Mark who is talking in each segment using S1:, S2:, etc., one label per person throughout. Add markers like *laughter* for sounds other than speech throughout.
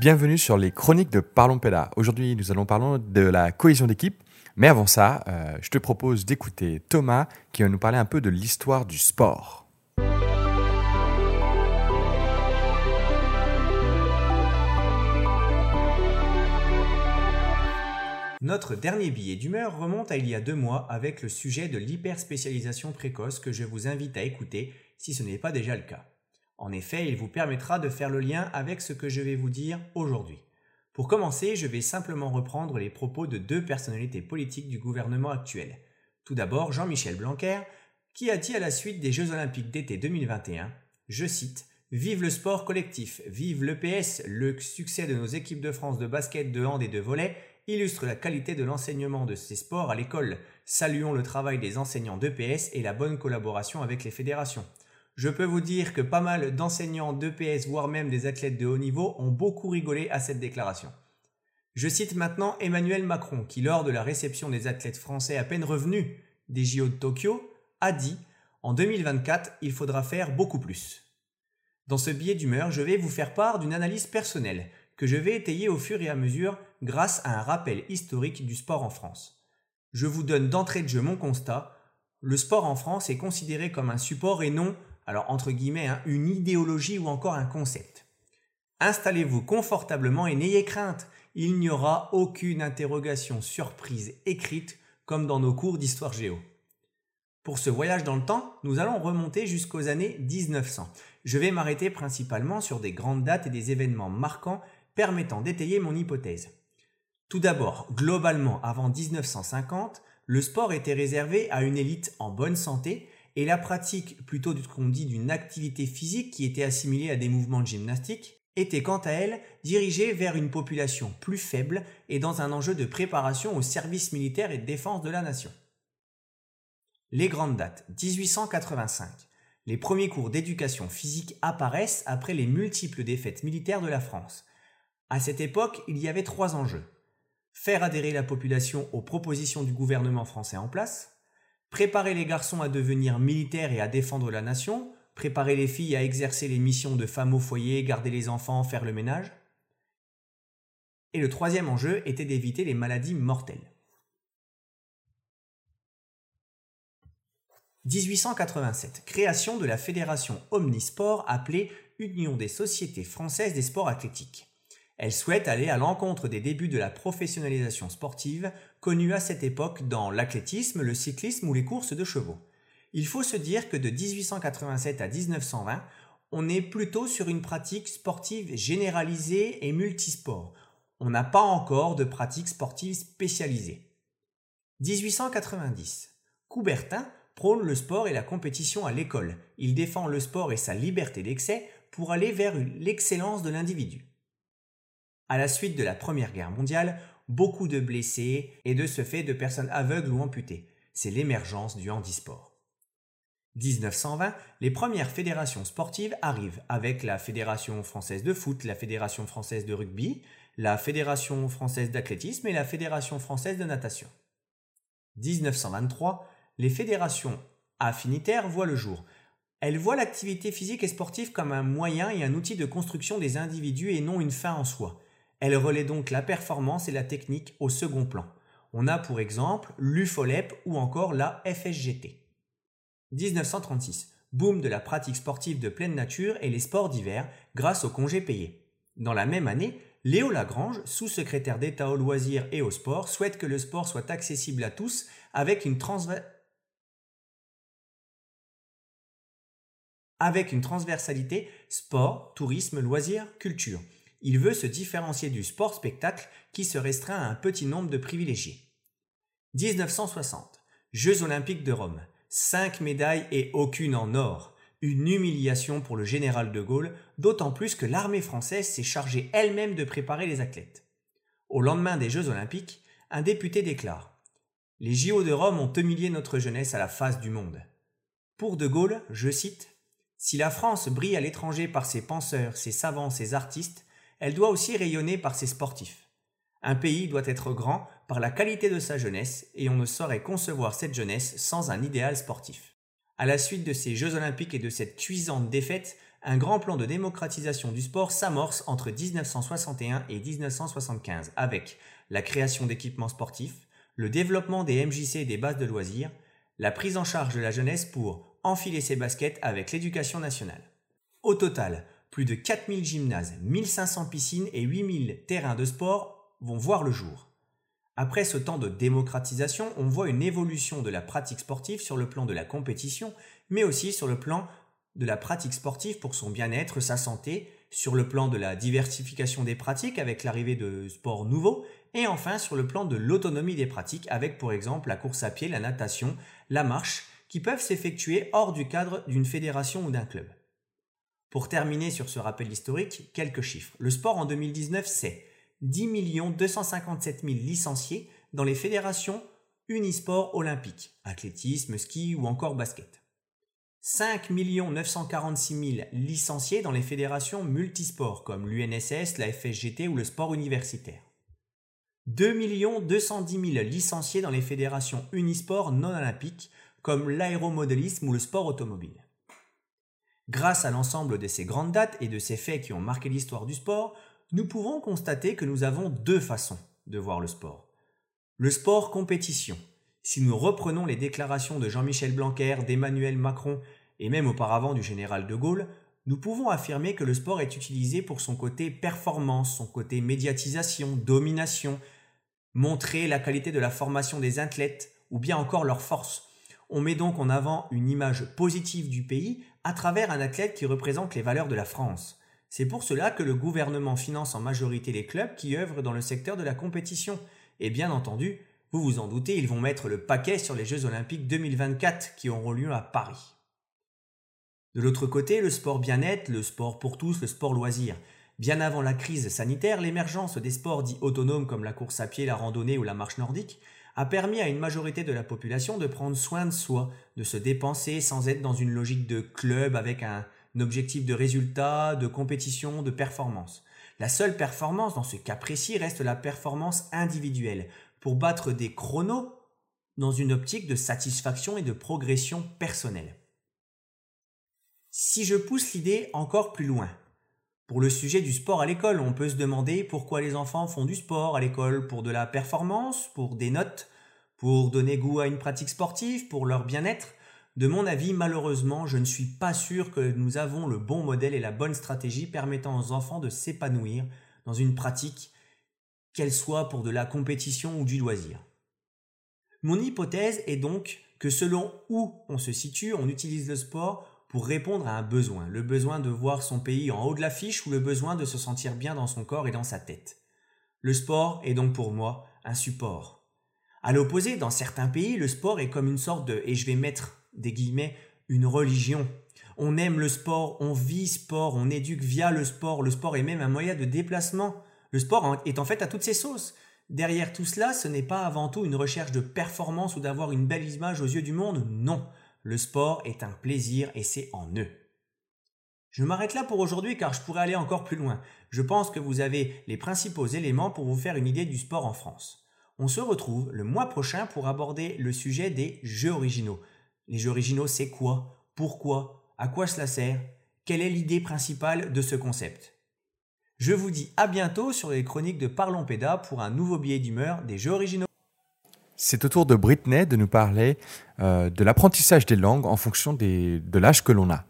S1: Bienvenue sur les chroniques de Parlons Péda. Aujourd'hui, nous allons parler de la cohésion d'équipe. Mais avant ça, euh, je te propose d'écouter Thomas qui va nous parler un peu de l'histoire du sport.
S2: Notre dernier billet d'humeur remonte à il y a deux mois avec le sujet de l'hyperspécialisation précoce que je vous invite à écouter si ce n'est pas déjà le cas. En effet, il vous permettra de faire le lien avec ce que je vais vous dire aujourd'hui. Pour commencer, je vais simplement reprendre les propos de deux personnalités politiques du gouvernement actuel. Tout d'abord, Jean-Michel Blanquer, qui a dit à la suite des Jeux olympiques d'été 2021, je cite, Vive le sport collectif, vive l'EPS, le succès de nos équipes de France de basket, de hand et de volley illustre la qualité de l'enseignement de ces sports à l'école. Saluons le travail des enseignants d'EPS et la bonne collaboration avec les fédérations. Je peux vous dire que pas mal d'enseignants d'EPS, voire même des athlètes de haut niveau, ont beaucoup rigolé à cette déclaration. Je cite maintenant Emmanuel Macron, qui lors de la réception des athlètes français à peine revenus des JO de Tokyo, a dit En 2024, il faudra faire beaucoup plus. Dans ce billet d'humeur, je vais vous faire part d'une analyse personnelle que je vais étayer au fur et à mesure grâce à un rappel historique du sport en France. Je vous donne d'entrée de jeu mon constat. Le sport en France est considéré comme un support et non alors entre guillemets, hein, une idéologie ou encore un concept. Installez-vous confortablement et n'ayez crainte, il n'y aura aucune interrogation surprise écrite comme dans nos cours d'histoire géo. Pour ce voyage dans le temps, nous allons remonter jusqu'aux années 1900. Je vais m'arrêter principalement sur des grandes dates et des événements marquants permettant d'étayer mon hypothèse. Tout d'abord, globalement, avant 1950, le sport était réservé à une élite en bonne santé et la pratique plutôt qu'on dit d'une activité physique qui était assimilée à des mouvements de gymnastique était quant à elle dirigée vers une population plus faible et dans un enjeu de préparation au service militaire et de défense de la nation. Les grandes dates 1885. Les premiers cours d'éducation physique apparaissent après les multiples défaites militaires de la France. À cette époque, il y avait trois enjeux. Faire adhérer la population aux propositions du gouvernement français en place, préparer les garçons à devenir militaires et à défendre la nation, préparer les filles à exercer les missions de femmes au foyer, garder les enfants, faire le ménage. Et le troisième enjeu était d'éviter les maladies mortelles. 1887. Création de la fédération Omnisport appelée Union des sociétés françaises des sports athlétiques. Elle souhaite aller à l'encontre des débuts de la professionnalisation sportive connue à cette époque dans l'athlétisme, le cyclisme ou les courses de chevaux. Il faut se dire que de 1887 à 1920, on est plutôt sur une pratique sportive généralisée et multisport. On n'a pas encore de pratique sportive spécialisée. 1890. Coubertin prône le sport et la compétition à l'école. Il défend le sport et sa liberté d'excès pour aller vers l'excellence de l'individu. À la suite de la Première Guerre mondiale, beaucoup de blessés et de ce fait de personnes aveugles ou amputées. C'est l'émergence du handisport. 1920, les premières fédérations sportives arrivent avec la Fédération française de foot, la Fédération française de rugby, la Fédération française d'athlétisme et la Fédération française de natation. 1923, les fédérations affinitaires voient le jour. Elles voient l'activité physique et sportive comme un moyen et un outil de construction des individus et non une fin en soi. Elle relaie donc la performance et la technique au second plan. On a pour exemple l'UFOLEP ou encore la FSGT. 1936. Boom de la pratique sportive de pleine nature et les sports d'hiver grâce aux congés payés. Dans la même année, Léo Lagrange, sous-secrétaire d'État aux loisirs et au sport, souhaite que le sport soit accessible à tous avec une transversalité sport, tourisme, loisirs, culture. Il veut se différencier du sport-spectacle qui se restreint à un petit nombre de privilégiés. 1960. Jeux olympiques de Rome. Cinq médailles et aucune en or. Une humiliation pour le général de Gaulle, d'autant plus que l'armée française s'est chargée elle-même de préparer les athlètes. Au lendemain des Jeux olympiques, un député déclare Les JO de Rome ont humilié notre jeunesse à la face du monde. Pour de Gaulle, je cite Si la France brille à l'étranger par ses penseurs, ses savants, ses artistes, elle doit aussi rayonner par ses sportifs. Un pays doit être grand par la qualité de sa jeunesse et on ne saurait concevoir cette jeunesse sans un idéal sportif. À la suite de ces Jeux olympiques et de cette cuisante défaite, un grand plan de démocratisation du sport s'amorce entre 1961 et 1975 avec la création d'équipements sportifs, le développement des MJC et des bases de loisirs, la prise en charge de la jeunesse pour enfiler ses baskets avec l'éducation nationale. Au total, plus de 4000 gymnases, 1500 piscines et 8000 terrains de sport vont voir le jour. Après ce temps de démocratisation, on voit une évolution de la pratique sportive sur le plan de la compétition, mais aussi sur le plan de la pratique sportive pour son bien-être, sa santé, sur le plan de la diversification des pratiques avec l'arrivée de sports nouveaux, et enfin sur le plan de l'autonomie des pratiques avec pour exemple la course à pied, la natation, la marche, qui peuvent s'effectuer hors du cadre d'une fédération ou d'un club. Pour terminer sur ce rappel historique, quelques chiffres. Le sport en 2019, c'est 10 257 000 licenciés dans les fédérations unisport olympiques, athlétisme, ski ou encore basket. 5 946 000 licenciés dans les fédérations multisports comme l'UNSS, la FSGT ou le sport universitaire. 2 210 000 licenciés dans les fédérations unisport non olympiques comme l'aéromodélisme ou le sport automobile. Grâce à l'ensemble de ces grandes dates et de ces faits qui ont marqué l'histoire du sport, nous pouvons constater que nous avons deux façons de voir le sport. Le sport compétition. Si nous reprenons les déclarations de Jean-Michel Blanquer, d'Emmanuel Macron et même auparavant du général de Gaulle, nous pouvons affirmer que le sport est utilisé pour son côté performance, son côté médiatisation, domination, montrer la qualité de la formation des athlètes ou bien encore leur force. On met donc en avant une image positive du pays à travers un athlète qui représente les valeurs de la France. C'est pour cela que le gouvernement finance en majorité les clubs qui œuvrent dans le secteur de la compétition. Et bien entendu, vous vous en doutez, ils vont mettre le paquet sur les Jeux olympiques 2024 qui auront lieu à Paris. De l'autre côté, le sport bien-être, le sport pour tous, le sport loisir. Bien avant la crise sanitaire, l'émergence des sports dits autonomes comme la course à pied, la randonnée ou la marche nordique a permis à une majorité de la population de prendre soin de soi, de se dépenser sans être dans une logique de club avec un, objectif de résultat, de compétition, de performance. La seule performance dans ce cas précis reste la performance individuelle, pour battre des chronos dans une optique de satisfaction et de progression personnelle. Si je pousse l'idée encore plus loin, pour le sujet du sport à l'école, on peut se demander pourquoi les enfants font du sport à l'école pour de la performance, pour des notes, pour donner goût à une pratique sportive, pour leur bien-être. De mon avis, malheureusement, je ne suis pas sûr que nous avons le bon modèle et la bonne stratégie permettant aux enfants de s'épanouir dans une pratique, qu'elle soit pour de la compétition ou du loisir. Mon hypothèse est donc que selon où on se situe, on utilise le sport pour répondre à un besoin, le besoin de voir son pays en haut de l'affiche ou le besoin de se sentir bien dans son corps et dans sa tête. Le sport est donc pour moi un support. À l'opposé, dans certains pays, le sport est comme une sorte de, et je vais mettre des guillemets, une religion. On aime le sport, on vit sport, on éduque via le sport, le sport est même un moyen de déplacement. Le sport est en fait à toutes ses sauces. Derrière tout cela, ce n'est pas avant tout une recherche de performance ou d'avoir une belle image aux yeux du monde, non. Le sport est un plaisir et c'est en eux. Je m'arrête là pour aujourd'hui car je pourrais aller encore plus loin. Je pense que vous avez les principaux éléments pour vous faire une idée du sport en France. On se retrouve le mois prochain pour aborder le sujet des jeux originaux. Les jeux originaux, c'est quoi? Pourquoi? À quoi cela sert? Quelle est l'idée principale de ce concept? Je vous dis à bientôt sur les chroniques de Parlons Péda pour un nouveau billet d'humeur des jeux originaux.
S1: C'est au tour de Britney de nous parler euh, de l'apprentissage des langues en fonction de l'âge que l'on a.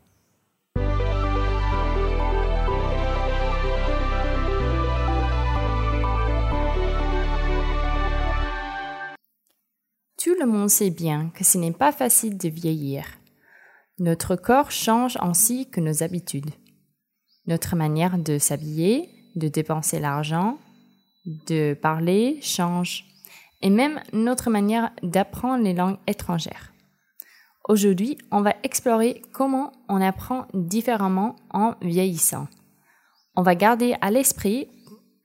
S3: le monde sait bien que ce n'est pas facile de vieillir. Notre corps change ainsi que nos habitudes. Notre manière de s'habiller, de dépenser l'argent, de parler change et même notre manière d'apprendre les langues étrangères. Aujourd'hui, on va explorer comment on apprend différemment en vieillissant. On va garder à l'esprit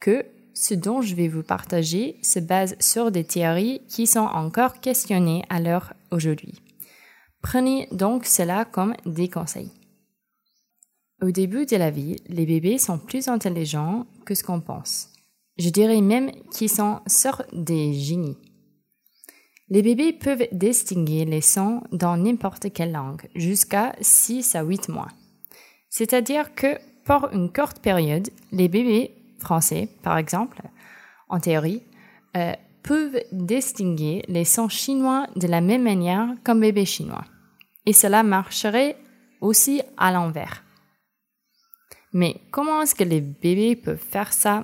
S3: que ce dont je vais vous partager se base sur des théories qui sont encore questionnées à l'heure aujourd'hui. Prenez donc cela comme des conseils. Au début de la vie, les bébés sont plus intelligents que ce qu'on pense. Je dirais même qu'ils sont sortes des génies. Les bébés peuvent distinguer les sons dans n'importe quelle langue, jusqu'à 6 à 8 mois. C'est-à-dire que pour une courte période, les bébés français, par exemple, en théorie, euh, peuvent distinguer les sons chinois de la même manière qu'un bébé chinois. Et cela marcherait aussi à l'envers. Mais comment est-ce que les bébés peuvent faire ça?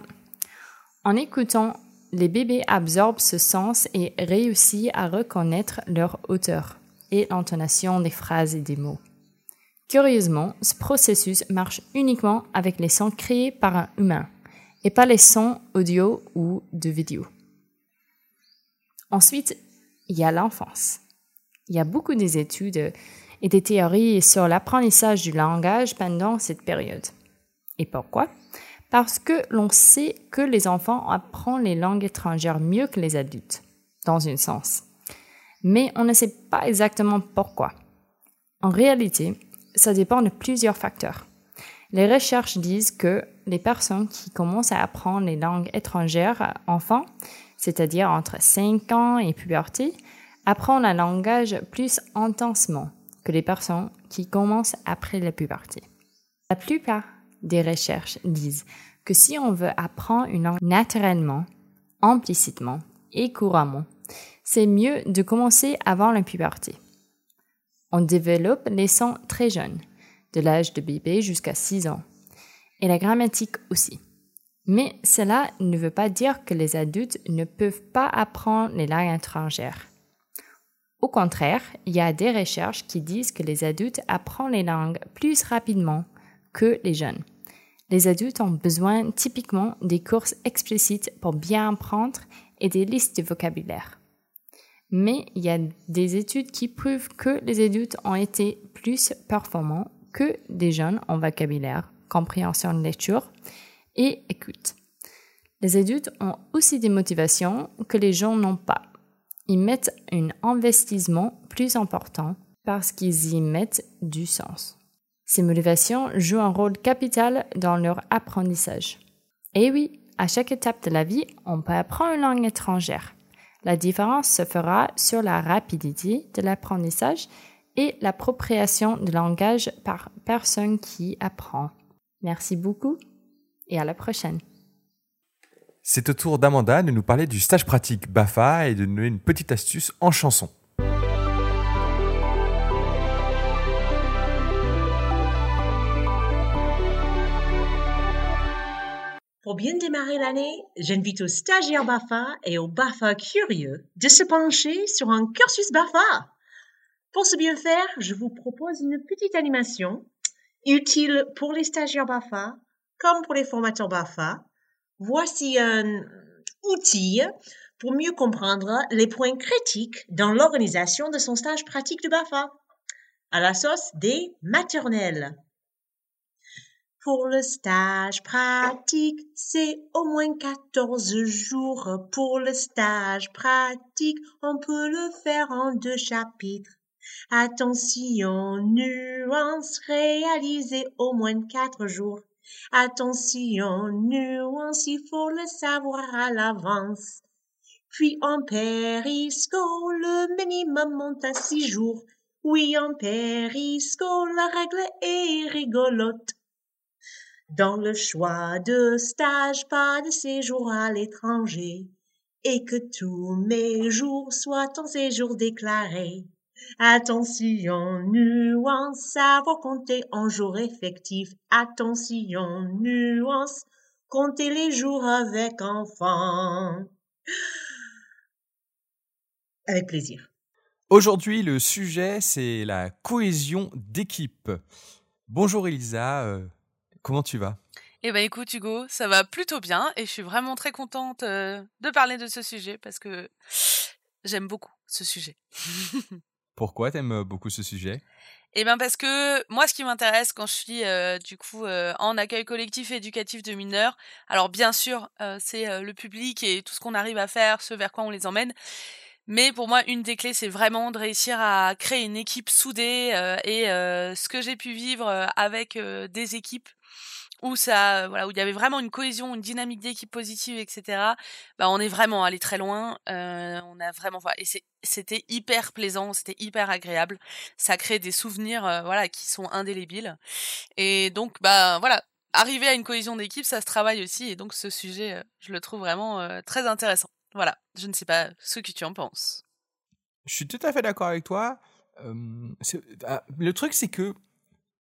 S3: En écoutant, les bébés absorbent ce sens et réussissent à reconnaître leur hauteur et l'intonation des phrases et des mots. Curieusement, ce processus marche uniquement avec les sons créés par un humain et pas les sons audio ou de vidéo. Ensuite, il y a l'enfance. Il y a beaucoup d'études et des théories sur l'apprentissage du langage pendant cette période. Et pourquoi? Parce que l'on sait que les enfants apprennent les langues étrangères mieux que les adultes, dans un sens. Mais on ne sait pas exactement pourquoi. En réalité, ça dépend de plusieurs facteurs. Les recherches disent que les personnes qui commencent à apprendre les langues étrangères enfants, c'est-à-dire entre 5 ans et puberté, apprennent le langage plus intensement que les personnes qui commencent après la puberté. La plupart des recherches disent que si on veut apprendre une langue naturellement, implicitement et couramment, c'est mieux de commencer avant la puberté. On développe les sons très jeunes, de l'âge de bébé jusqu'à 6 ans, et la grammatique aussi. Mais cela ne veut pas dire que les adultes ne peuvent pas apprendre les langues étrangères. Au contraire, il y a des recherches qui disent que les adultes apprennent les langues plus rapidement que les jeunes. Les adultes ont besoin typiquement des courses explicites pour bien apprendre et des listes de vocabulaire. Mais il y a des études qui prouvent que les adultes ont été plus performants que les jeunes en vocabulaire, compréhension de lecture et écoute. Les adultes ont aussi des motivations que les gens n'ont pas ils mettent un investissement plus important parce qu'ils y mettent du sens. Ces motivations jouent un rôle capital dans leur apprentissage. Et oui, à chaque étape de la vie, on peut apprendre une langue étrangère. La différence se fera sur la rapidité de l'apprentissage et l'appropriation du langage par personne qui apprend. Merci beaucoup et à la prochaine.
S1: C'est au tour d'Amanda de nous parler du stage pratique BAFA et de nous donner une petite astuce en chanson.
S4: Pour bien démarrer l'année, j'invite aux stagiaires BAFA et aux BAFA curieux de se pencher sur un cursus BAFA. Pour ce bien faire, je vous propose une petite animation utile pour les stagiaires BAFA comme pour les formateurs BAFA Voici un outil pour mieux comprendre les points critiques dans l'organisation de son stage pratique de BAFA à la sauce des maternelles. Pour le stage pratique, c'est au moins 14 jours. Pour le stage pratique, on peut le faire en deux chapitres. Attention, nuance, réaliser au moins 4 jours. Attention, nuance, il faut le savoir à l'avance. Puis en périsco, le minimum monte à six jours. Oui, en périsco, la règle est rigolote. Dans le choix de stage, pas de séjour à l'étranger, et que tous mes jours soient en séjour déclaré. Attention, nuance, savoir compter en jours effectifs. Attention, nuance, compter les jours avec enfants. Avec plaisir.
S1: Aujourd'hui, le sujet, c'est la cohésion d'équipe. Bonjour Elisa, euh, comment tu vas?
S5: Eh ben écoute Hugo, ça va plutôt bien et je suis vraiment très contente euh, de parler de ce sujet parce que j'aime beaucoup ce sujet. *laughs*
S1: Pourquoi t'aimes euh, beaucoup ce sujet?
S5: Eh bien parce que moi ce qui m'intéresse quand je suis euh, du coup euh, en accueil collectif et éducatif de mineurs, alors bien sûr c'est le public et tout ce qu'on arrive à faire, ce vers quoi on les emmène, Mais pour moi, une des clés, c'est vraiment de réussir à créer une équipe soudée. et ce que j'ai pu vivre avec des équipes où ça, voilà, où il y avait vraiment une cohésion, une dynamique d'équipe positive, etc. Bah, on est vraiment allé très loin. Euh, on a vraiment, voilà, et c'était hyper plaisant, c'était hyper agréable. Ça crée des souvenirs, euh, voilà, qui sont indélébiles. Et donc, bah, voilà, arriver à une cohésion d'équipe, ça se travaille aussi. Et donc, ce sujet, euh, je le trouve vraiment très intéressant. Voilà, je ne sais pas ce que tu en penses.
S1: Je suis tout à fait d'accord avec toi. Ah, le truc, c'est que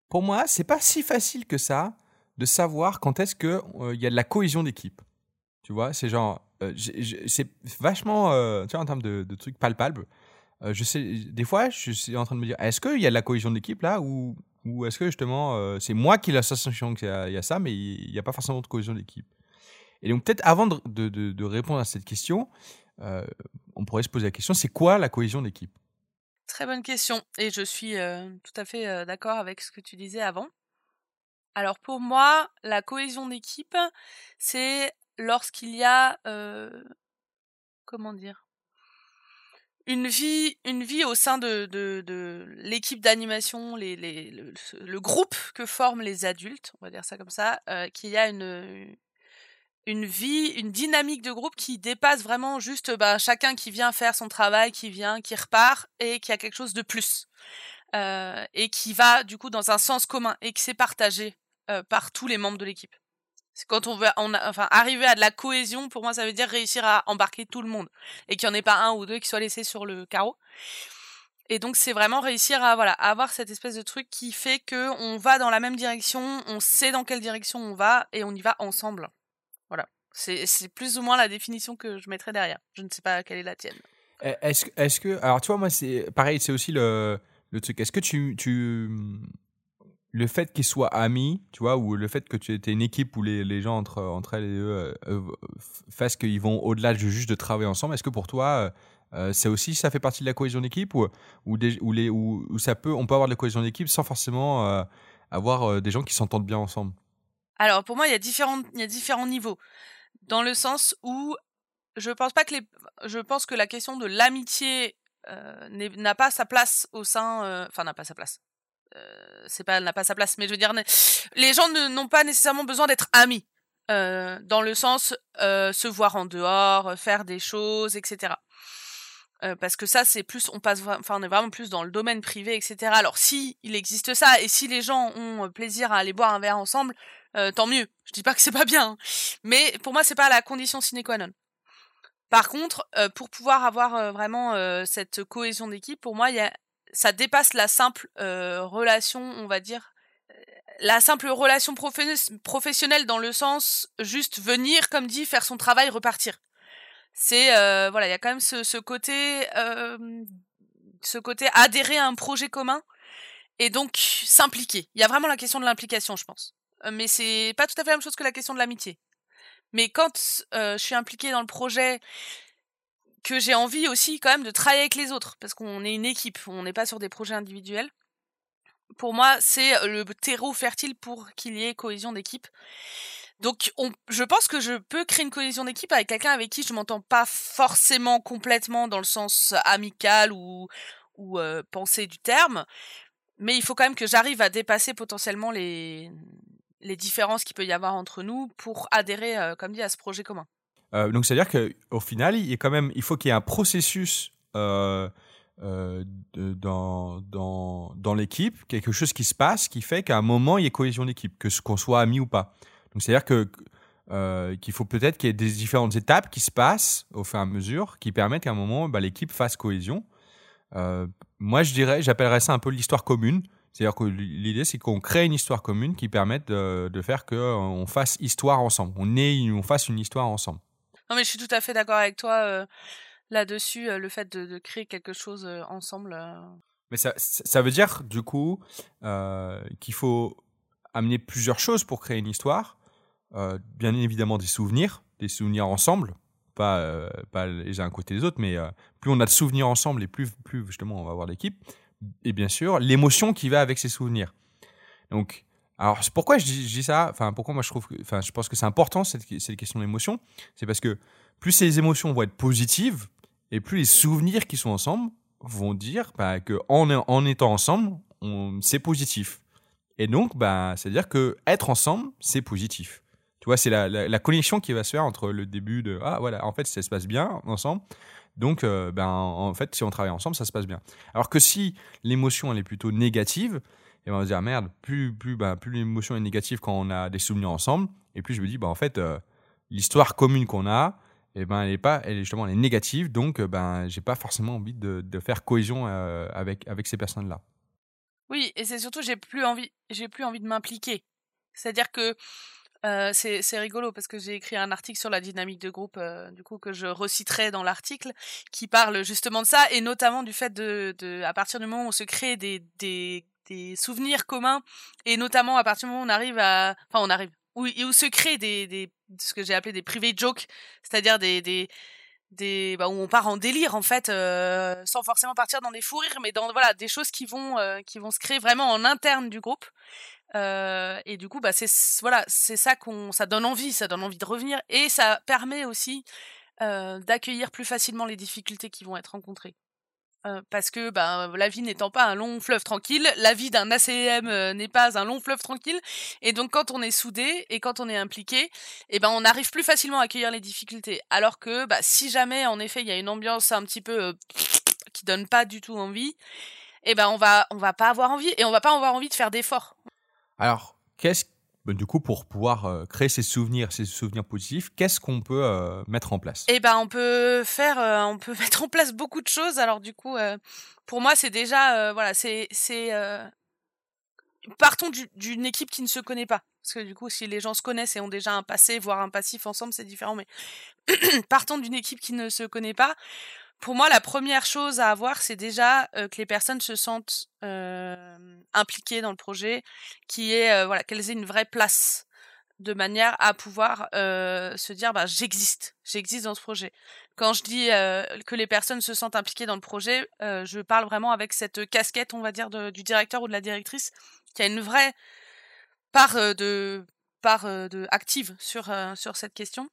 S1: pour moi, c'est pas si facile que ça de savoir quand est-ce que euh, y a de la cohésion d'équipe. Tu vois, c'est genre, euh, c'est vachement, euh, tu vois, en termes de, trucs palpables. euh, je sais, des fois, je suis en train de me dire, est-ce qu'il y a de la cohésion d'équipe là ou, ou est-ce que justement, c'est moi qui ai la sensation qu'il y, y a ça, mais il n'y a pas forcément de cohésion d'équipe. Et donc peut-être avant de, répondre à cette question, on pourrait se poser la question, c'est quoi la cohésion d'équipe?
S5: Très bonne question. Et je suis tout à fait d'accord avec ce que tu disais avant. Alors pour moi, la cohésion d'équipe, c'est lorsqu'il y a, comment dire, une vie, au sein de, l'équipe d'animation, le, groupe que forment les adultes, on va dire ça comme ça, qu'il y a une, vie, une dynamique de groupe qui dépasse vraiment juste bah, chacun qui vient faire son travail, qui vient, qui repart et qui a quelque chose de plus. Et qui va du coup dans un sens commun et qui c'est partagé euh, par tous les membres de l'équipe. Quand on veut, enfin, arriver à de la cohésion, pour moi, ça veut dire réussir à embarquer tout le monde et qu'il n'y en ait pas un ou deux qui soient laissés sur le carreau. Et donc, c'est vraiment réussir à, voilà, avoir cette espèce de truc qui fait que on va dans la même direction, on sait dans quelle direction on va et on y va ensemble. Voilà. C'est, plus ou moins la définition que je mettrais derrière. Je ne sais pas quelle est la tienne.
S1: Eh, Est-ce est-ce que. Alors, tu vois, moi, c'est pareil, c'est aussi le, le truc. Est-ce que tu. tu le fait qu'ils soient amis, tu vois, ou le fait que tu aies une équipe où les, les gens entre, entre elles et eux euh, euh, fassent qu'ils vont au-delà de juste de travailler ensemble, est-ce que pour toi, euh, euh, c'est aussi, ça fait partie de la cohésion d'équipe ou, ou, des- ou les, ou, ça peut, on peut avoir de la cohésion d'équipe sans forcément euh, avoir des gens qui s'entendent bien ensemble?
S5: Alors pour moi, il y a différents, il y a différents niveaux, dans le sens où je pense pas que les, je pense que la question de l'amitié n'a pas sa place au sein, enfin n'a pas sa place. Euh, c'est pas, n'a pas sa place, mais je veux dire, les gens n'ont pas nécessairement besoin d'être amis, euh, dans le sens euh, se voir en dehors, euh, faire des choses, etc. Euh, parce que ça, c'est plus, on passe, enfin, on est vraiment plus dans le domaine privé, etc. Alors, si il existe ça, et si les gens ont plaisir à aller boire un verre ensemble, tant mieux. Je dis pas que c'est pas bien, hein. mais pour moi, c'est pas la condition sine qua non. Par contre, euh, pour pouvoir avoir vraiment euh, cette cohésion d'équipe, pour moi, il y a, ça dépasse la simple relation, on va dire, la simple relation profe- professionnelle dans le sens juste venir, comme dit, faire son travail, repartir. C'est voilà il y a quand même ce, côté ce côté adhérer à un projet commun et donc s'impliquer. Il y a vraiment la question de l'implication je pense. Mais c'est pas tout à fait la même chose que la question de l'amitié. Mais quand je suis impliquée dans le projet que j'ai envie aussi quand même de travailler avec les autres parce qu'on est une équipe on n'est pas sur des projets individuels pour moi c'est le terreau fertile pour qu'il y ait cohésion d'équipe donc, on, je pense que je peux créer une cohésion d'équipe avec quelqu'un avec qui je m'entends pas forcément complètement dans le sens amical ou, ou euh, pensée du terme, mais il faut quand même que j'arrive à dépasser potentiellement les, les différences qu'il peut y avoir entre nous pour adhérer, euh, comme dit, à ce projet commun.
S1: Euh, donc, c'est-à-dire qu'au final, il, quand même, il faut qu'il y ait un processus euh, euh, dans, dans, dans l'équipe, quelque chose qui se passe qui fait qu'à un moment, il y ait cohésion d'équipe, que qu'on soit amis ou pas. Donc, c'est-à-dire que, qu'il faut peut-être qu'il y ait des différentes étapes qui se passent au fur et à mesure qui permettent qu'à un moment, bah, l'équipe fasse cohésion. Moi, je dirais, j'appellerais ça un peu l'histoire commune. C'est-à-dire que l'idée, c'est qu'on crée une histoire commune qui permette de, de faire qu'on fasse histoire ensemble. On, ait, on fasse une histoire ensemble.
S5: Non, mais je suis tout à fait d'accord avec toi euh, là-dessus, euh, le fait de, créer quelque chose euh, ensemble.
S1: Mais ça, ça veut dire, du coup, qu'il faut amener plusieurs choses pour créer une histoire. Bien évidemment, des souvenirs, des souvenirs ensemble, pas, pas les uns à côté des autres, mais plus on a de souvenirs ensemble et plus, plus justement on va avoir l'équipe. Et bien sûr, l'émotion qui va avec ces souvenirs. Donc, alors c'est pourquoi je dis, ça Enfin, pourquoi moi je trouve que, enfin, je pense que c'est important cette, cette question d'émotion. C'est parce que plus ces émotions vont être positives, et plus les souvenirs qui sont ensemble vont dire bah, que en, en étant ensemble, c'est positif. Et donc, bah, c'est-à-dire que être ensemble, c'est positif. Tu vois, c'est la, la, connexion qui va se faire entre le début de ah voilà, en fait, ça se passe bien ensemble. Donc, euh, ben, en fait, si on travaille ensemble, ça se passe bien. Alors que si l'émotion elle est plutôt négative, et ben, on se dire merde, plus plus ben, plus l'émotion est négative quand on a des souvenirs ensemble, et puis je me dis bah en fait euh, l'histoire commune qu'on a, et ben elle est pas, elle est justement elle est négative, donc ben j'ai pas forcément envie de, de faire cohésion euh, avec avec ces personnes là.
S5: Oui, et c'est surtout j'ai plus envie, j'ai plus envie de m'impliquer. C'est-à-dire que euh, c'est rigolo parce que j'ai écrit un article sur la dynamique de groupe, euh, du coup que je reciterai dans l'article, qui parle justement de ça et notamment du fait de, de, à partir du moment où on se crée des, des souvenirs communs et notamment à partir du moment où on arrive à, enfin on arrive, où, où se créent des, ce que j'ai appelé des private jokes, c'est-à-dire des, des des bah, où on part en délire en fait euh, sans forcément partir dans des fous rires mais dans voilà des choses qui vont euh, qui vont se créer vraiment en interne du groupe. Euh, et du coup bah c'est voilà c'est ça qu'on ça donne envie ça donne envie de revenir et ça permet aussi d'accueillir plus facilement les difficultés qui vont être rencontrées parce que ben, la vie n'étant pas un long fleuve tranquille, la vie d'un ACM n'est pas un long fleuve tranquille. Et donc quand on est soudé et quand on est impliqué, eh ben on arrive plus facilement à accueillir les difficultés. Alors que bah, si jamais en effet il y a une ambiance un petit peu qui donne pas du tout envie, eh ben on va on va pas avoir envie et on va pas avoir envie de faire d'efforts.
S1: Alors qu'est-ce du coup, pour pouvoir euh, créer ces souvenirs, ces souvenirs positifs, qu'est-ce qu'on peut euh, mettre en place?
S5: Eh ben, on peut faire, euh, on peut *laughs* mettre en place beaucoup de choses. Alors du coup, pour moi, c'est déjà, voilà, c'est, partons d'une équipe qui ne se connaît pas. Parce que du coup, si les gens se connaissent et ont déjà un passé, voire un passif ensemble, c'est différent. Mais *clears throat* partons d'une équipe qui ne se connaît pas pour moi, la première chose à avoir, c'est déjà euh, que les personnes se sentent euh, impliquées dans le projet, qui est euh, voilà qu'elles aient une vraie place, de manière à pouvoir se dire bah j'existe, j'existe dans ce projet. Quand je dis que les personnes se sentent impliquées dans le projet, je parle vraiment avec cette casquette, on va dire, du directeur ou de la directrice, qui a une vraie part de part de active sur sur cette question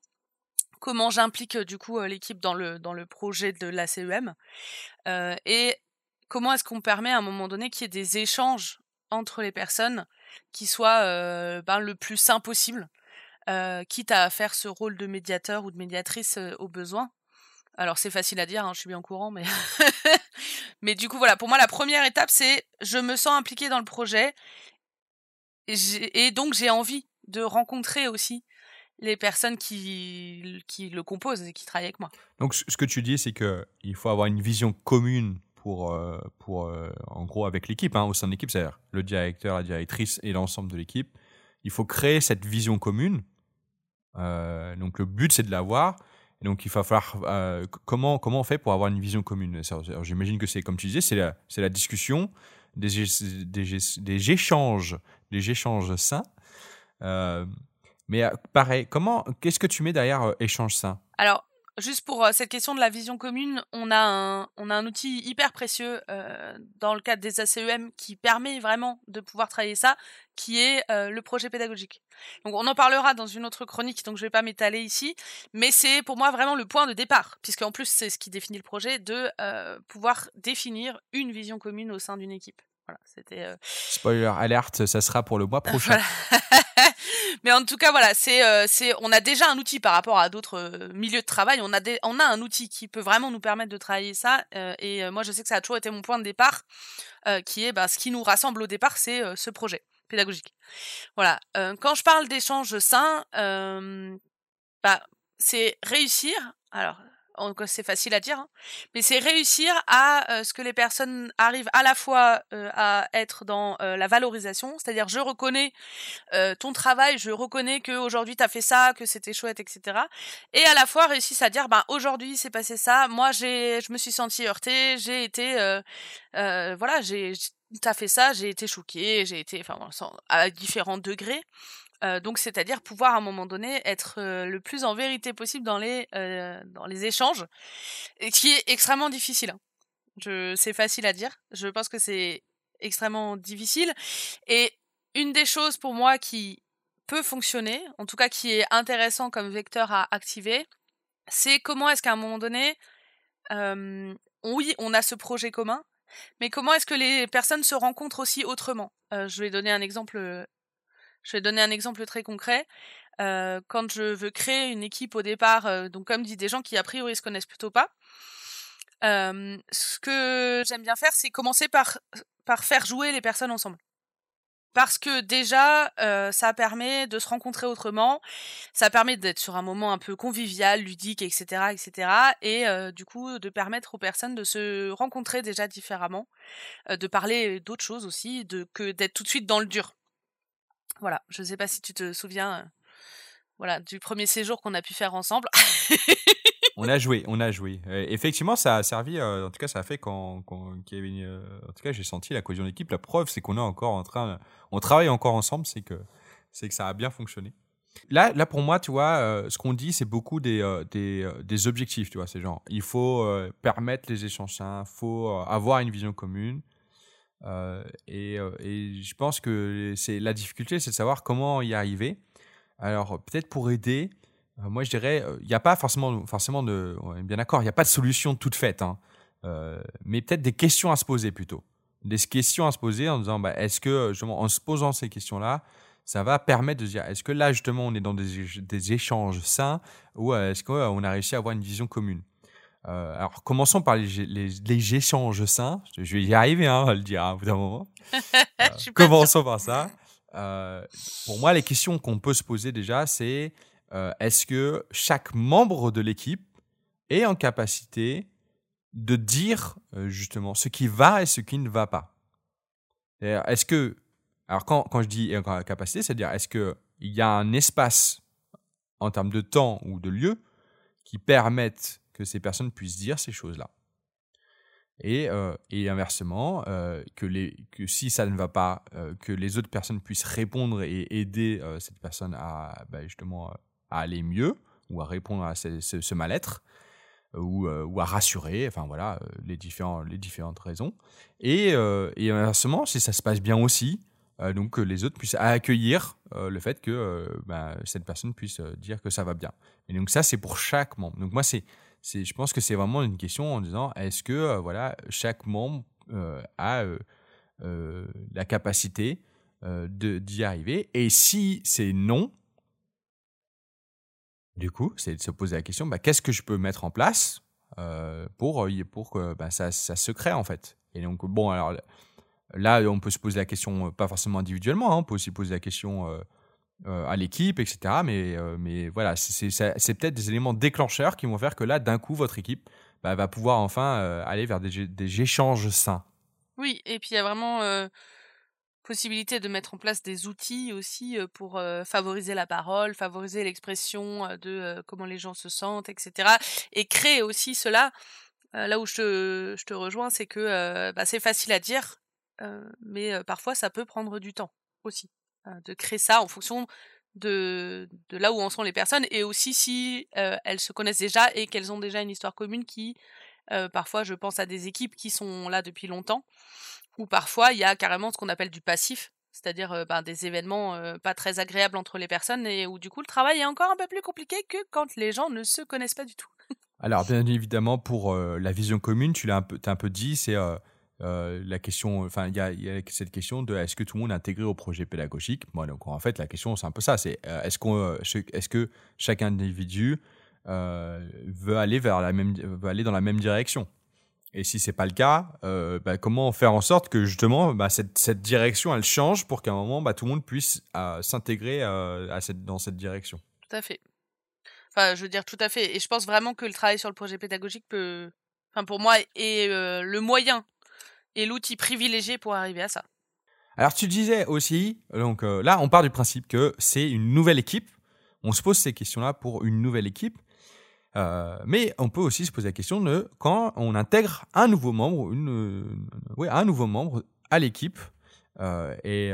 S5: comment j'implique du coup l'équipe dans le projet de la CEM et comment est-ce qu'on permet à un moment donné qu'il y ait des échanges entre les personnes qui soient ben, le plus sain possible, quitte à faire ce rôle de médiateur ou de médiatrice au besoin. Alors c'est facile à dire, hein, je suis bien au courant, mais *laughs* mais du coup voilà, pour moi la première étape c'est je me sens impliquée dans le projet et donc j'ai envie de rencontrer aussi les personnes qui, qui le composent et qui travaillent avec moi.
S1: Donc ce que tu dis, c'est qu'il faut avoir une vision commune pour, euh, pour euh, en gros, avec l'équipe, hein, au sein de l'équipe, c'est-à-dire le directeur, la directrice et l'ensemble de l'équipe. Il faut créer cette vision commune. Euh, donc le but, c'est de l'avoir. Donc il va falloir comment comment on fait pour avoir une vision commune? J'imagine que c'est comme tu disais, c'est la la discussion, des, des, échanges, des échanges sains. Mais euh, pareil, comment, qu'est-ce que tu mets derrière euh, échange sain
S5: Alors, juste pour euh, cette question de la vision commune, on a un, on a un outil hyper précieux dans le cadre des ACEM qui permet vraiment de pouvoir travailler ça, qui est le projet pédagogique. Donc on en parlera dans une autre chronique, donc je vais pas m'étaler ici, mais c'est pour moi vraiment le point de départ, puisqu'en plus c'est ce qui définit le projet, de pouvoir définir une vision commune au sein d'une équipe. Voilà, c'était.
S1: Spoiler alerte, ça sera pour le mois prochain. *laughs*
S5: Mais en tout cas, voilà, c'est, euh, c'est, on a déjà un outil par rapport à d'autres euh, milieux de travail. On a, des, on a un outil qui peut vraiment nous permettre de travailler ça. Euh, et moi, je sais que ça a toujours été mon point de départ, qui est, bah, ce qui nous rassemble au départ, c'est ce projet pédagogique. Voilà. quand je parle d'échanges sains, bah, c'est réussir. Alors, c'est facile à dire, hein, mais c'est réussir à euh, ce que les personnes arrivent à la fois euh, à être dans euh, la valorisation, c'est-à-dire je reconnais ton travail, je reconnais que aujourd'hui t'as fait ça, que c'était chouette, etc. Et à la fois réussissent à dire, ben aujourd'hui c'est passé ça, moi j'ai, je me suis sentie heurtée, j'ai été, voilà, j'ai, t'as fait ça, j'ai été choquée, j'ai été, enfin, à différents degrés donc, c'est-à-dire pouvoir à un moment donné être le plus en vérité possible dans les dans les échanges, et qui est extrêmement difficile. Hein. Je, c'est facile à dire. Je pense que c'est extrêmement difficile. Et une des choses pour moi qui peut fonctionner, en tout cas qui est intéressant comme vecteur à activer, c'est comment est-ce qu'à un moment donné, euh, oui, on a ce projet commun, mais comment est-ce que les personnes se rencontrent aussi autrement? Euh, Je vais donner un exemple. Je vais donner un exemple très concret. Euh, quand je veux créer une équipe au départ, euh, donc comme dit des gens qui a priori se connaissent plutôt pas, euh, ce que j'aime bien faire, c'est commencer par par faire jouer les personnes ensemble. Parce que déjà, euh, ça permet de se rencontrer autrement, ça permet d'être sur un moment un peu convivial, ludique, etc., etc., et euh, du coup de permettre aux personnes de se rencontrer déjà différemment, euh, de parler d'autres choses aussi, de que d'être tout de suite dans le dur. Voilà, je ne sais pas si tu te souviens voilà, du premier séjour qu'on a pu faire ensemble.
S1: on a joué, on a joué. *laughs* effectivement, ça a servi, euh, en tout cas, ça a fait quand, quand y avait euh, en tout cas, j'ai senti la cohésion d'équipe. La preuve, c'est qu'on est encore en train, on travaille encore ensemble, c'est que, c'est que ça a bien fonctionné. Là, là pour moi, tu vois, euh, ce qu'on dit, c'est beaucoup des, des, des, objectifs, tu vois, c'est genre, il faut permettre les échanges sains, il faut avoir une vision commune. Et, et, je pense que c'est la difficulté, c'est de savoir comment y arriver. Alors, peut-être pour aider, euh, moi je dirais, euh, il n'y a pas forcément, forcément de. Bien d'accord, il n'y a pas de solution toute faite, hein. euh, mais peut-être des questions à se poser plutôt. Des questions à se poser en disant, bah, est-ce que, justement, en se posant ces questions-là, ça va permettre de se dire, est-ce que là, justement, on est dans des, échanges sains ou est-ce qu'on a réussi à avoir une vision commune? Alors, commençons par les, les, échanges sains. Je vais y arriver hein, à le dire hein, au bout d'un moment. *laughs* commençons par ça. Euh, pour moi, les questions qu'on peut se poser déjà, c'est euh, est-ce que chaque membre de l'équipe est en capacité de dire euh, justement ce qui va et ce qui ne va pas? Est-ce que, alors quand, quand je dis en capacité, c'est-à-dire est-ce qu'il y a un espace en termes de temps ou de lieu qui permettent que ces personnes puissent dire ces choses-là et, euh, et inversement, euh, que, les, que si ça ne va pas, euh, que les autres personnes puissent répondre et aider cette personne à bah, justement à aller mieux ou à répondre à ce, mal-être ou, ou, à rassurer, enfin voilà, les, différents, les différentes raisons. Et, et inversement, si ça se passe bien aussi, donc que les autres puissent accueillir le fait que bah, cette personne puisse dire que ça va bien. Et donc ça, c'est pour chaque membre. Donc moi, c'est je pense que c'est vraiment une question en disant est-ce que euh, voilà, chaque membre euh, a euh, la capacité d'y arriver? Et si c'est non, du coup, c'est de se poser la question bah, qu'est-ce que je peux mettre en place pour, pour que bah, ça, ça, se crée en fait? Et donc, bon, alors là, on peut se poser la question, pas forcément individuellement, hein, on peut aussi poser la question euh, à l'équipe, etc. Mais, euh, mais voilà, c'est peut-être des éléments déclencheurs qui vont faire que là, d'un coup, votre équipe bah, va pouvoir enfin euh, aller vers des, des, échanges sains.
S5: Oui, et puis il y a vraiment possibilité de mettre en place des outils aussi pour favoriser la parole, favoriser l'expression de comment les gens se sentent, etc. Et créer aussi cela. là où je te, je te rejoins, c'est que bah, c'est facile à dire, mais parfois ça peut prendre du temps aussi. Euh, de créer ça en fonction de, là où en sont les personnes et aussi si euh, elles se connaissent déjà et qu'elles ont déjà une histoire commune qui, euh, parfois, je pense à des équipes qui sont là depuis longtemps, ou parfois il y a carrément ce qu'on appelle du passif, c'est-à-dire ben, des événements pas très agréables entre les personnes et où du coup le travail est encore un peu plus compliqué que quand les gens ne se connaissent pas du tout.
S1: Alors bien évidemment pour la vision commune, tu l'as un un peu dit, c'est euh, la question, enfin, il y, a, cette question de est-ce que tout le monde est intégré au projet pédagogique? Moi, en fait, la question, c'est un peu ça c'est euh, est-ce qu'on, euh, est-ce que chaque individu veut aller vers la même, veut aller dans la même direction? Et si c'est pas le cas, bah, comment faire en sorte que justement, bah, cette, cette, direction, elle change pour qu'à un moment, bah, tout le monde puisse s'intégrer dans cette direction?
S5: Tout à fait. Enfin, je veux dire tout à fait. Et je pense vraiment que le travail sur le projet pédagogique peut, enfin, pour moi, est le moyen et l'outil privilégié pour arriver à ça.
S1: Alors tu disais aussi, donc euh, là on part du principe que c'est une nouvelle équipe. On se pose ces questions-là pour une nouvelle équipe. Euh, mais on peut aussi se poser la question de quand on intègre un nouveau membre, une, un nouveau membre à l'équipe. Euh, et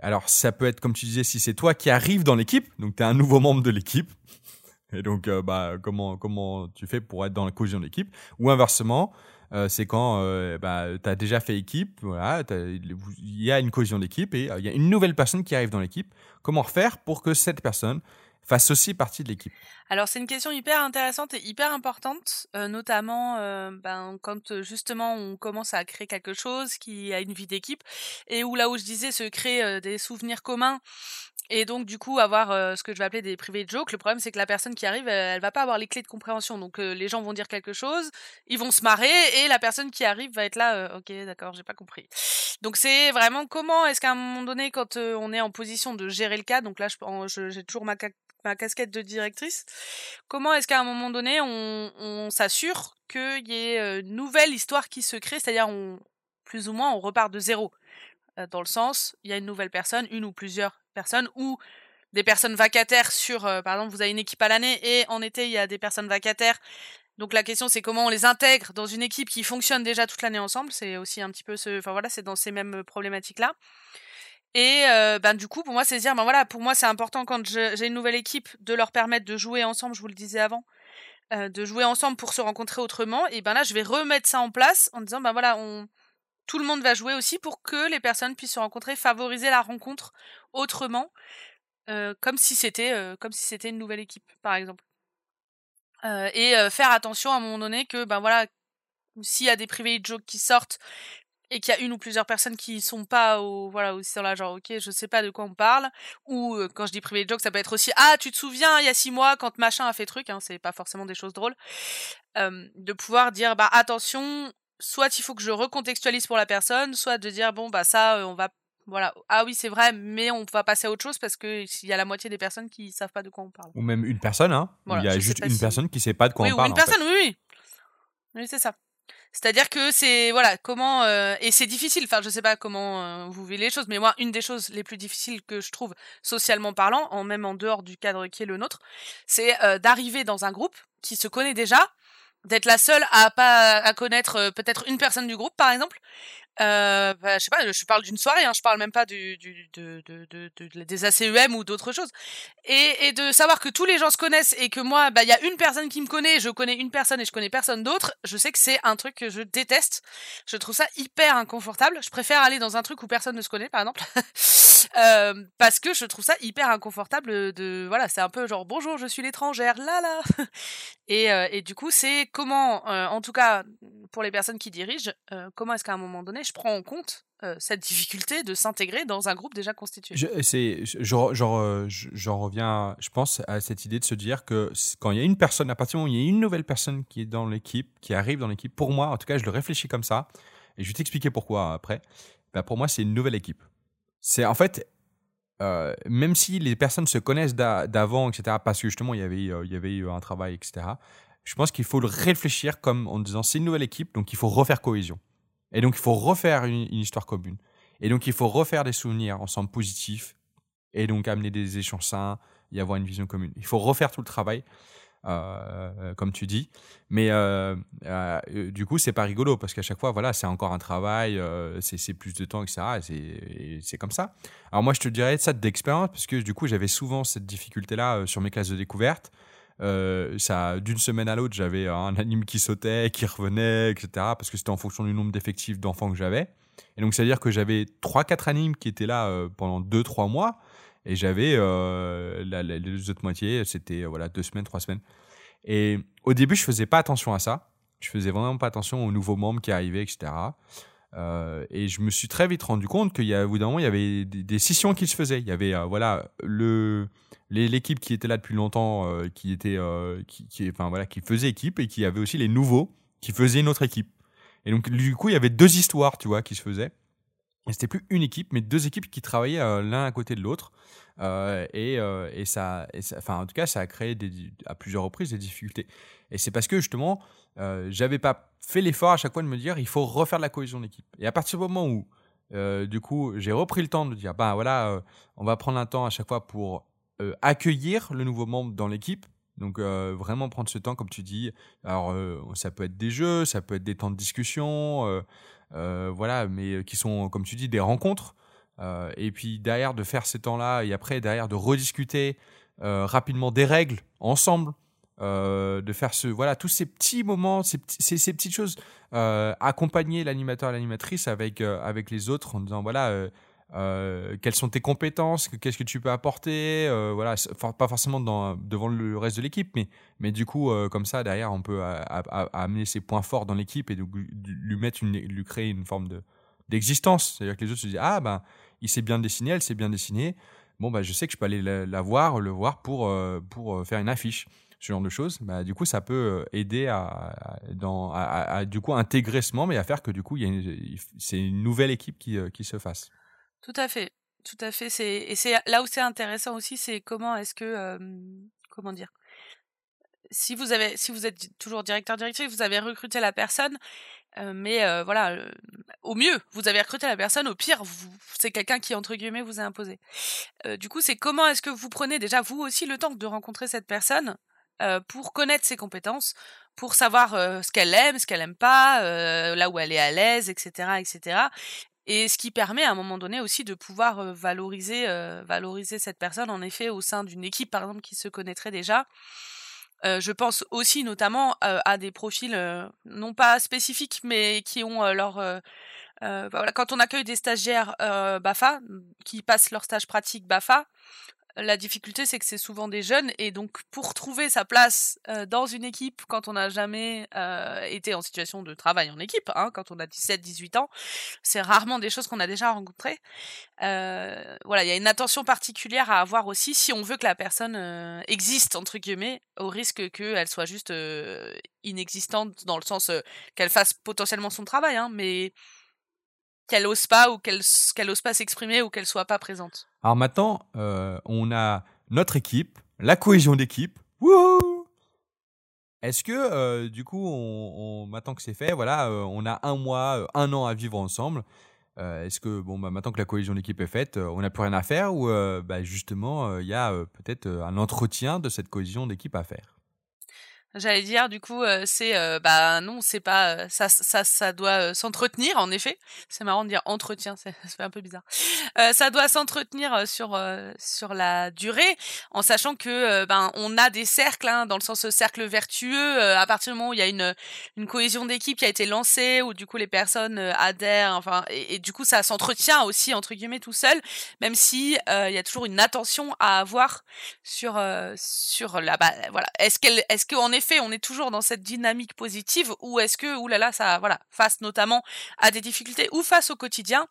S1: alors ça peut être comme tu disais si c'est toi qui arrives dans l'équipe, donc tu es un nouveau membre de l'équipe. Et donc bah comment comment tu fais pour être dans la cohésion d'équipe ou inversement euh, c'est quand euh, bah, tu as déjà fait équipe, voilà, il y a une cohésion d'équipe et euh, il y a une nouvelle personne qui arrive dans l'équipe. Comment faire pour que cette personne fassent aussi partie de l'équipe?
S5: Alors c'est une question hyper intéressante et hyper importante, euh, notamment euh, ben, quand euh, justement on commence à créer quelque chose qui a une vie d'équipe et où là où je disais se créer des souvenirs communs et donc du coup avoir euh, ce que je vais appeler des private jokes. Le problème c'est que la personne qui arrive, elle, elle va pas avoir les clés de compréhension. Donc euh, les gens vont dire quelque chose, ils vont se marrer et la personne qui arrive va être là, euh, ok d'accord, j'ai pas compris. Donc c'est vraiment comment est-ce qu'à un moment donné quand euh, on est en position de gérer le cas, donc là j'ai toujours ma, ma casquette de directrice, comment est-ce qu'à un moment donné on, on s'assure qu'il y ait euh, une nouvelle histoire qui se crée, c'est-à-dire on plus ou moins on repart de zéro? Euh, dans le sens, il y a une nouvelle personne, une ou plusieurs personnes, ou des personnes vacataires sur, euh, par exemple, vous avez une équipe à l'année et en été, il y a des personnes vacataires. Donc la question, c'est comment on les intègre dans une équipe qui fonctionne déjà toute l'année ensemble. C'est aussi un petit peu ce, enfin voilà, c'est dans ces mêmes problématiques-là. Et euh, ben du coup, pour moi, c'est dire, ben voilà, pour moi, c'est important quand j'ai une nouvelle équipe de leur permettre de jouer ensemble. Je vous le disais avant, euh, de jouer ensemble pour se rencontrer autrement. Et ben là, je vais remettre ça en place en disant, ben voilà, on tout le monde va jouer aussi pour que les personnes puissent se rencontrer, favoriser la rencontre autrement, euh, comme si c'était euh, comme si c'était une nouvelle équipe, par exemple. Euh, et faire attention à un moment donné que ben voilà, s'il y a des private jokes qui sortent et qu'il y a une ou plusieurs personnes qui sont pas au voilà aussi dans la genre ok je sais pas de quoi on parle ou quand je dis private joke ça peut être aussi ah tu te souviens il y a six mois quand machin a fait truc hein, c'est pas forcément des choses drôles de pouvoir dire bah attention soit il faut que je recontextualise pour la personne soit de dire bon bah ça euh, on va voilà ah oui c'est vrai mais on va passer à autre chose parce que il y a la moitié des personnes qui savent pas de quoi on parle
S1: Ou même une personne, hein.
S5: Voilà,
S1: il y a juste une
S5: si-
S1: personne qui sait pas de quoi
S5: oui,
S1: on
S5: ou
S1: parle.
S5: une
S1: en fait.
S5: personne, oui, oui. Oui, c'est ça. C'est-à-dire que c'est voilà comment euh, et c'est difficile. Enfin, je sais pas comment euh, vous vivez les choses, mais moi, une des choses les plus difficiles que je trouve socialement parlant, en même en dehors du cadre qui est le nôtre, c'est euh, d'arriver dans un groupe qui se connaît déjà, d'être la seule à pas à connaître euh, peut-être une personne du groupe, par exemple. Euh, bah, je sais pas, je parle d'une soirée, hein, je parle même pas du, du de, de, de, de- des ACEM ou d'autres choses et, et de savoir que tous les gens se connaissent et que moi, bah, il y a une personne qui me connaît, je connais une personne et je connais personne d'autre, je sais que c'est un truc que je déteste. Je trouve ça hyper inconfortable. Je préfère aller dans un truc où personne ne se connaît, par exemple. *laughs* Euh, parce que je trouve ça hyper inconfortable de, voilà, c'est un peu genre, bonjour, je suis l'étrangère, là, là. *laughs* et, euh, et du coup, c'est comment, euh, en tout cas, pour les personnes qui dirigent, euh, comment est-ce qu'à un moment donné, je prends en compte euh, cette difficulté de s'intégrer dans un groupe déjà constitué.
S1: Je, je- euh, je- j'en reviens, je pense, à cette idée de se dire que quand il y a une personne, à partir du moment où il y a une nouvelle personne qui est dans l'équipe, qui arrive dans l'équipe, pour moi, en tout cas, je le réfléchis comme ça, et je vais t'expliquer pourquoi après. Bah, pour moi, c'est une nouvelle équipe. C'est en fait, euh, même si les personnes se connaissent d'a- d'avant, etc., parce que justement, il y avait, il y avait eu un travail, etc., je pense qu'il faut le réfléchir comme en disant c'est une nouvelle équipe, donc il faut refaire cohésion. Et donc, il faut refaire une, histoire commune. Et donc, il faut refaire des souvenirs ensemble positifs. Et donc, amener des échanges sains et avoir une vision commune. Il faut refaire tout le travail, euh, comme tu dis. Mais euh, euh, euh, du coup, c'est pas rigolo parce qu'à chaque fois, voilà, c'est encore un travail, euh, c'est plus de temps, etc. Et c'est- comme ça. Alors, moi, je te dirais ça d'expérience parce que du coup, j'avais souvent cette difficulté-là euh, sur mes classes de découverte. Euh, ça, d'une semaine à l'autre, j'avais un anime qui sautait, qui revenait, etc. Parce que c'était en fonction du nombre d'effectifs d'enfants que j'avais. Et donc, c'est-à-dire que j'avais 3-4 animes qui étaient là euh, pendant 2-3 mois. Et j'avais euh, les deux autres moitiés, c'était voilà, 2 semaines, 3 semaines. Et au début, je faisais pas attention à ça. Je faisais vraiment pas attention aux nouveaux membres qui arrivaient, etc. Euh, et je me suis très vite rendu compte qu'il y a, au bout d'un moment, il y avait des, des scissions qui se faisaient. Il y avait, euh, voilà, le, l'équipe qui était là depuis longtemps, euh, qui était, euh, qui, qui, enfin voilà, qui faisait équipe, et qui avait aussi les nouveaux qui faisaient une autre équipe. Et donc, du coup, il y avait deux histoires, tu vois, qui se faisaient. C'était plus une équipe, mais deux équipes qui travaillaient euh, l'un à côté de l'autre. Euh, et, euh, et ça, enfin, en tout cas, ça a créé à plusieurs reprises des difficultés. Et c'est parce que justement, j'avais pas fait l'effort à chaque fois de me dire, il faut refaire de la cohésion d'équipe. Et à partir du moment où, du coup, j'ai repris le temps de dire, bah voilà, on va prendre un temps à chaque fois pour accueillir le nouveau membre dans l'équipe. Donc vraiment prendre ce temps, comme tu dis. Alors ça peut être des jeux, ça peut être des temps de discussion, voilà, mais qui sont, comme tu dis, des rencontres. Euh, et puis derrière de faire ces temps-là et après derrière de rediscuter euh, rapidement des règles ensemble, euh, de faire ce voilà tous ces petits moments, ces, ces, petites choses, euh, accompagner l'animateur et l'animatrice avec euh, avec les autres en disant voilà. Euh, quelles sont tes compétences, qu'est-ce que tu peux apporter, euh, voilà, pas forcément devant le reste de l'équipe, mais, mais du coup, euh, comme ça, derrière, on peut amener ses points forts dans l'équipe et lui, mettre lui créer une forme de d'existence. C'est-à-dire que les autres se disent, ah ben, il s'est bien dessiné, elle s'est bien dessinée. Bon, bah, je sais que je peux aller la, voir, le voir pour, pour faire une affiche. Ce genre de choses, bah, du coup, ça peut aider à, du coup, intégrer ce membre et à faire que du coup, c'est une nouvelle équipe qui, qui se fasse.
S5: Tout à fait, tout à fait. C'est et c'est là où c'est intéressant aussi, c'est comment est-ce que euh, comment dire. Si vous avez, si vous êtes toujours directeur directrice, vous avez recruté la personne, euh, mais euh, voilà, au mieux vous avez recruté la personne, au pire c'est quelqu'un qui entre guillemets vous a imposé. Euh, du coup, c'est comment est-ce que vous prenez déjà vous aussi le temps de rencontrer cette personne euh, pour connaître ses compétences, pour savoir euh, ce qu'elle aime, ce qu'elle aime pas, euh, là où elle est à l'aise, etc., etc. Et ce qui permet à un moment donné aussi de pouvoir valoriser, euh, valoriser cette personne en effet au sein d'une équipe par exemple qui se connaîtrait déjà. Euh, je pense aussi notamment euh, à des profils non pas spécifiques mais qui ont leur bah voilà, quand on accueille des stagiaires Bafa qui passent leur stage pratique Bafa, la difficulté c'est que c'est souvent des jeunes et donc pour trouver sa place euh, dans une équipe quand on n'a jamais euh, été en situation de travail en équipe, hein, quand on a 17-18 ans, c'est rarement des choses qu'on a déjà rencontrées. Euh, voilà, il y a une attention particulière à avoir aussi si on veut que la personne euh, existe entre guillemets, au risque qu'elle soit juste euh, inexistante dans le sens euh, qu'elle fasse potentiellement son travail, hein, mais qu'elle ose pas ou qu'elle pas s'exprimer ou qu'elle soit pas présente.
S1: Alors maintenant, euh, on a notre équipe, la cohésion d'équipe. Est-ce que, euh, du coup, on, maintenant que c'est fait, voilà, euh, on a un mois, un an à vivre ensemble. Est-ce que, bon, bah, maintenant que la cohésion d'équipe est faite, on n'a plus rien à faire ou bah, justement, il y a peut-être un entretien de cette cohésion d'équipe à faire?
S5: J'allais dire du coup euh, c'est euh, bah non c'est pas euh, ça ça ça doit s'entretenir en effet. C'est marrant de dire entretien *laughs* ça fait un peu bizarre. Ça doit s'entretenir sur sur la durée en sachant que ben on a des cercles hein, dans le sens cercle vertueux à partir du moment où il y a une une cohésion d'équipe qui a été lancée où du coup les personnes adhèrent enfin et, du coup ça s'entretient aussi entre guillemets tout seul même si il y a toujours une attention à avoir sur sur la bah, voilà. Est-ce qu'elle est-ce qu'en effet on est toujours dans cette dynamique positive ou est-ce que oulala ça voilà face notamment à des difficultés ou face au quotidien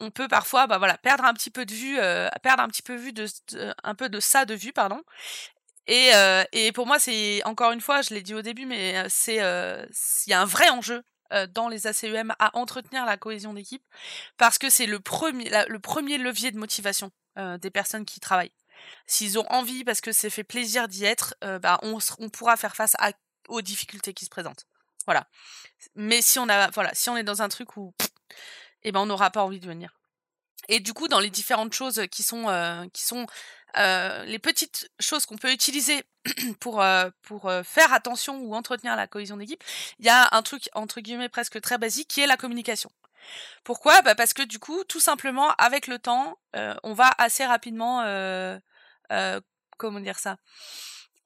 S5: on peut parfois bah voilà perdre un petit peu de vue euh, perdre un petit peu vue de, un peu de ça de vue pardon. Et euh, et pour moi c'est encore une fois je l'ai dit au début mais euh, c'est il y a un vrai enjeu dans les ACEM à entretenir la cohésion d'équipe parce que c'est le premier levier de motivation des personnes qui travaillent s'ils ont envie parce que c'est fait plaisir d'y être, euh, bah, on, pourra faire face aux difficultés qui se présentent. Voilà. Mais si on a, voilà, si on est dans un truc où, eh ben, on n'aura pas envie de venir. Et du coup, dans les différentes choses qui sont, euh, qui sont euh, les petites choses qu'on peut utiliser *clears throat* pour pour faire attention ou entretenir la cohésion d'équipe, il y a un truc entre guillemets presque très basique qui est la communication. Pourquoi? Bah Parce que du coup, tout simplement, avec le temps, on va assez rapidement, euh, comment dire ça?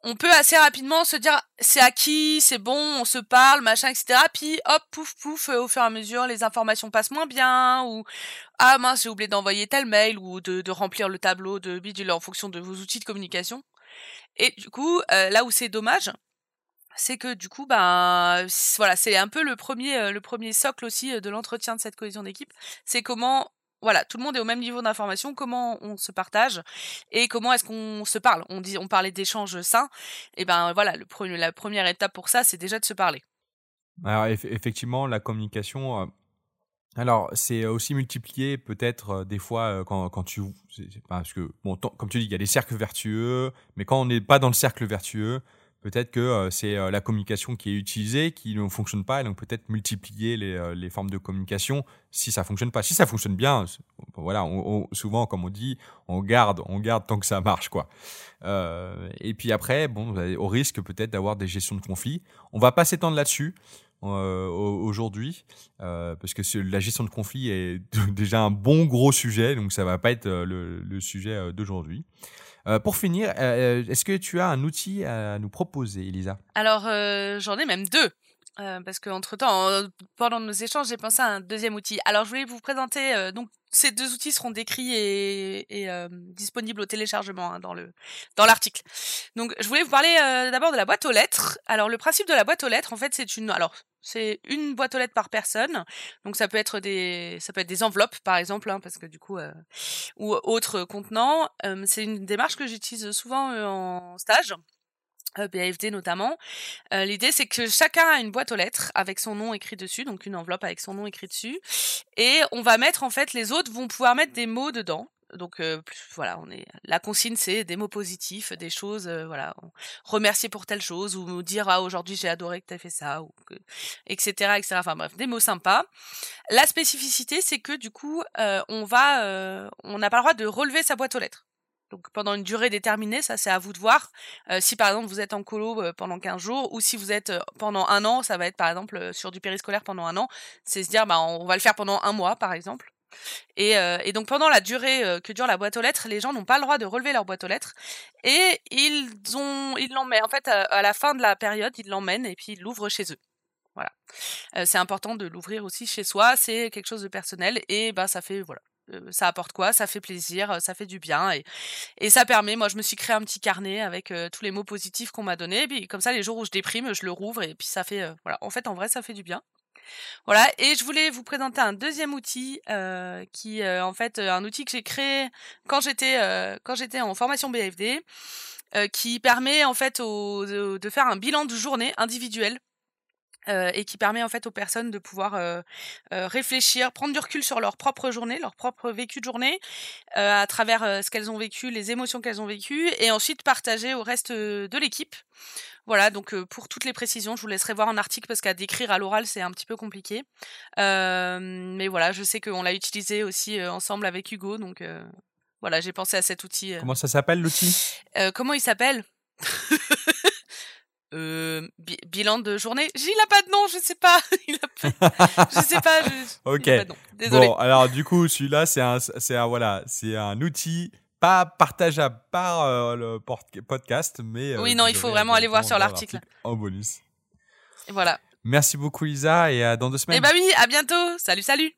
S5: On peut assez rapidement se dire c'est acquis, c'est bon, on se parle, machin, etc. Puis hop, pouf, pouf, euh, au fur et à mesure, les informations passent moins bien, ou ah mince, j'ai oublié d'envoyer tel mail, ou de, remplir le tableau de bidule en fonction de vos outils de communication. Et du coup, euh, là où c'est dommage, c'est que du coup ben voilà c'est un peu le premier le premier socle aussi de l'entretien de cette cohésion d'équipe c'est comment voilà tout le monde est au même niveau d'information comment on se partage et comment est-ce qu'on se parle? On dit on parlait d'échanges sains et ben voilà le la première étape pour ça c'est déjà de se parler
S1: Alors, eff- effectivement, la communication. euh, alors, c'est aussi multiplié peut-être euh, des fois euh, quand, quand tu. Parce que, bon, comme tu dis, il y a des cercles vertueux, mais quand on n'est pas dans le cercle vertueux, peut-être que euh, c'est euh, la communication qui est utilisée qui ne fonctionne pas, et donc peut-être multiplier les, euh, formes de communication si ça fonctionne pas. Si ça fonctionne bien, voilà, souvent, comme on dit, on garde, on garde tant que ça marche, quoi. Et puis après, bon, au risque peut-être d'avoir des gestions de conflits. On va pas s'étendre là-dessus euh, au- aujourd'hui euh, parce que la gestion de conflits est *laughs* déjà un bon gros sujet, donc ça va pas être le, sujet d'aujourd'hui. Euh, pour finir, euh, est-ce que tu as un outil à nous proposer, Elisa?
S5: Alors euh, j'en ai même deux Euh, parce qu'entre temps, pendant nos échanges, j'ai pensé à un deuxième outil. Alors, je voulais vous présenter. euh, donc, ces deux outils seront décrits et, euh, disponibles au téléchargement hein, dans le dans l'article. Donc, je voulais vous parler euh, d'abord de la boîte aux lettres. Alors, le principe de la boîte aux lettres, en fait, c'est une. Alors, c'est une boîte aux lettres par personne. Donc, ça peut être des ça peut être des enveloppes, par exemple, hein, parce que du coup, euh, ou autres contenants. Euh, c'est une démarche que j'utilise souvent euh, en stage. euh, BAFD notamment. Euh, L'idée, c'est que chacun a une boîte aux lettres avec son nom écrit dessus, donc une enveloppe avec son nom écrit dessus, et on va mettre en fait, les autres vont pouvoir mettre des mots dedans. Donc voilà, on est la consigne, c'est des mots positifs, des choses, voilà, remercier pour telle chose ou dire ah aujourd'hui j'ai adoré que tu fait ça ou que, etc etc. Enfin bref, des mots sympas. La spécificité, c'est que du coup, on va, on n'a pas le droit de relever sa boîte aux lettres. Donc pendant une durée déterminée, ça c'est à vous de voir. Si par exemple vous êtes en colo pendant 15 jours, ou si vous êtes pendant un an, ça va être par exemple sur du périscolaire pendant un an, c'est se dire bah on va le faire pendant un mois par exemple. Et, euh, et donc pendant la durée euh, que dure la boîte aux lettres, les gens n'ont pas le droit de relever leur boîte aux lettres et ils ont, ils l'emmènent en fait à, la fin de la période, ils l'emmènent et puis ils l'ouvrent chez eux. Voilà. Euh, c'est important de l'ouvrir aussi chez soi, c'est quelque chose de personnel et bah ça fait voilà. Ça apporte quoi? Ça fait plaisir, ça fait du bien et, ça permet. Moi, je me suis créé un petit carnet avec tous les mots positifs qu'on m'a donnés. Puis comme ça, les jours où je déprime, je le rouvre et puis ça fait voilà. En fait, en vrai, ça fait du bien. Voilà. Et je voulais vous présenter un deuxième outil euh, qui, euh, en fait, euh, un outil que j'ai créé quand j'étais quand j'étais en formation BFD, qui permet en fait de, de faire un bilan de journée individuel euh, et qui permet en fait aux personnes de pouvoir euh, euh, réfléchir, prendre du recul sur leur propre journée, leur propre vécu de journée, à travers ce qu'elles ont vécu, les émotions qu'elles ont vécues, et ensuite partager au reste de l'équipe. Voilà, donc pour toutes les précisions, je vous laisserai voir un article parce qu'à décrire à l'oral, c'est un petit peu compliqué. Mais voilà, je sais qu'on l'a utilisé aussi ensemble avec Hugo, donc voilà, j'ai pensé à cet outil.
S1: Comment ça s'appelle l'outil?
S5: Comment il s'appelle? *laughs* euh, bi- Bilan de journée. Il a pas de nom, je sais pas. *laughs* Il a pas... Je sais pas. Je...
S1: Ok.
S5: il a pas de nom. Désolé.
S1: Bon, alors du coup, celui-là, c'est un, c'est un, voilà, c'est un outil pas partageable par euh, le podcast, mais. euh,
S5: Oui, non, il faut vraiment aller voir sur l'article.
S1: En bonus.
S5: Et voilà.
S1: Merci beaucoup, Lisa, et à dans deux semaines.
S5: Eh bah oui, à bientôt. Salut, salut.